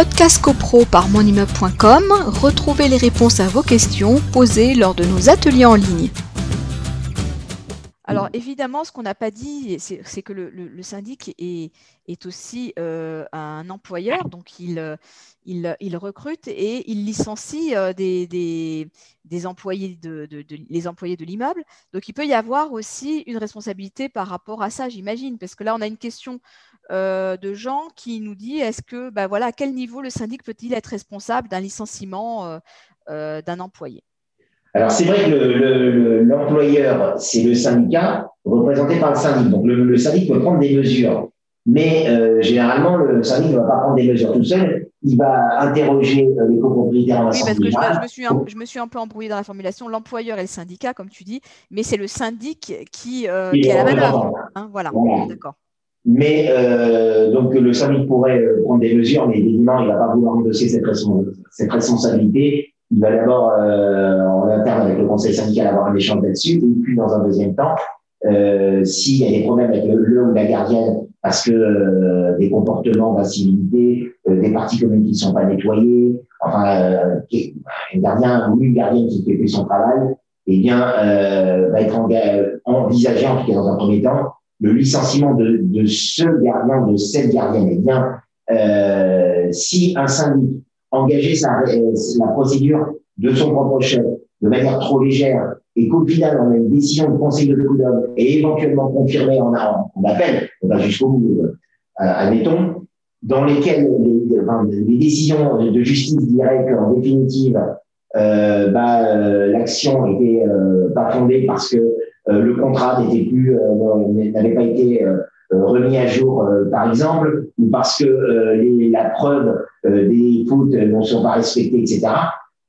Podcast CoPro par monimmeuble.com, retrouvez les réponses à vos questions posées lors de nos ateliers en ligne. Alors évidemment, ce qu'on n'a pas dit, c'est que le, syndic est, aussi euh, un employeur, donc il, recrute et il licencie euh, des, les employés de l'immeuble. Donc il peut y avoir aussi une responsabilité par rapport à ça, j'imagine, parce que là on a une question euh, de gens qui nous dit est-ce que, bah, voilà, à quel niveau le syndic peut-il être responsable d'un licenciement d'un employé? Alors, c'est vrai que l'employeur, c'est le syndicat représenté par le syndic. Donc, le, syndic peut prendre des mesures. Mais euh, généralement, le syndic ne va pas prendre des mesures tout seul. Il va interroger euh, les copropriétaires Oui, parce que je, me suis un, je me suis un peu embrouillé dans la formulation. L'employeur et le syndicat, comme tu dis, mais c'est le syndic qui, euh, qui a la valeur. Hein, voilà, d'accord. Mais euh, donc le syndic pourrait prendre des mesures, mais évidemment, il va pas vouloir endosser cette, responsabilité. Il va d'abord euh, en interne avec le conseil syndical avoir un échange là-dessus, et puis dans un deuxième temps, euh, s'il y a des problèmes avec le, ou la gardienne parce que euh, des comportements d'incivilité, euh, des parties communes qui ne sont pas nettoyées, enfin euh, un gardien ou une gardienne qui fait son travail, eh bien va être envisagé en tout cas dans un premier temps le licenciement de, de ce gardien, de cette gardienne. Eh bien, si un syndic engager sa, la procédure de son propre chef de manière trop légère et qu'au final, on a une décision de conseil de prud'homme et éventuellement confirmée en, appel, on va jusqu'au bout, euh, admettons, dans lesquelles les, enfin, les, décisions de justice diraient qu'en définitive, euh, bah, euh, l'action n'était euh, pas fondée parce que euh, le contrat n'était plus, n'avait pas été remis à jour, par exemple, ou parce que les, la preuve euh, des foot ne sont pas respectés, etc.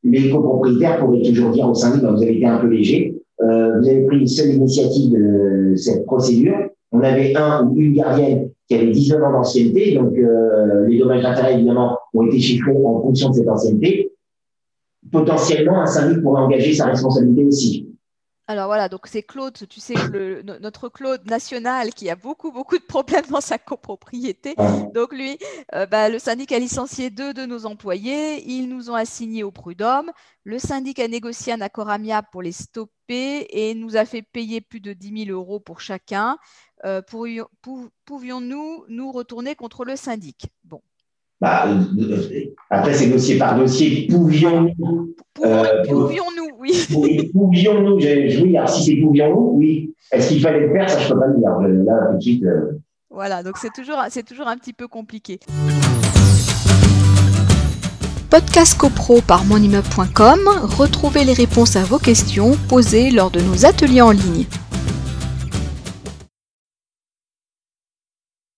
Les copropriétaires pourraient toujours dire au syndic, bah, vous avez été un peu léger, euh, vous avez pris une seule initiative de cette procédure. On avait un ou une gardienne qui avait 19 ans d'ancienneté, donc euh, les dommages d'intérêt, évidemment, ont été chiffrés en fonction de cette ancienneté. Potentiellement, un syndic pourrait engager sa responsabilité aussi. Alors voilà, donc c'est Claude, tu sais, le, notre Claude national qui a beaucoup, beaucoup de problèmes dans sa copropriété. Donc lui, euh, bah, le syndic a licencié deux de nos employés, ils nous ont assignés au prud'homme. Le syndic a négocié un accord amiable pour les stopper et nous a fait payer plus de 10 000 euros pour chacun. Euh, pouvions-nous nous retourner contre le syndic? Bon, bah, après, c'est dossier par dossier. Pouvions-nous. Euh, pouvions-nous, oui. Pouvions-nous, oui, alors si c'est pouvions-nous, oui. Est-ce qu'il fallait le faire? Ça, je ne peux pas le dire. Là, tout de suite. Euh. Voilà, donc c'est toujours, c'est toujours un petit peu compliqué. Podcast CoPro par monimmeuble.com, retrouvez les réponses à vos questions posées lors de nos ateliers en ligne.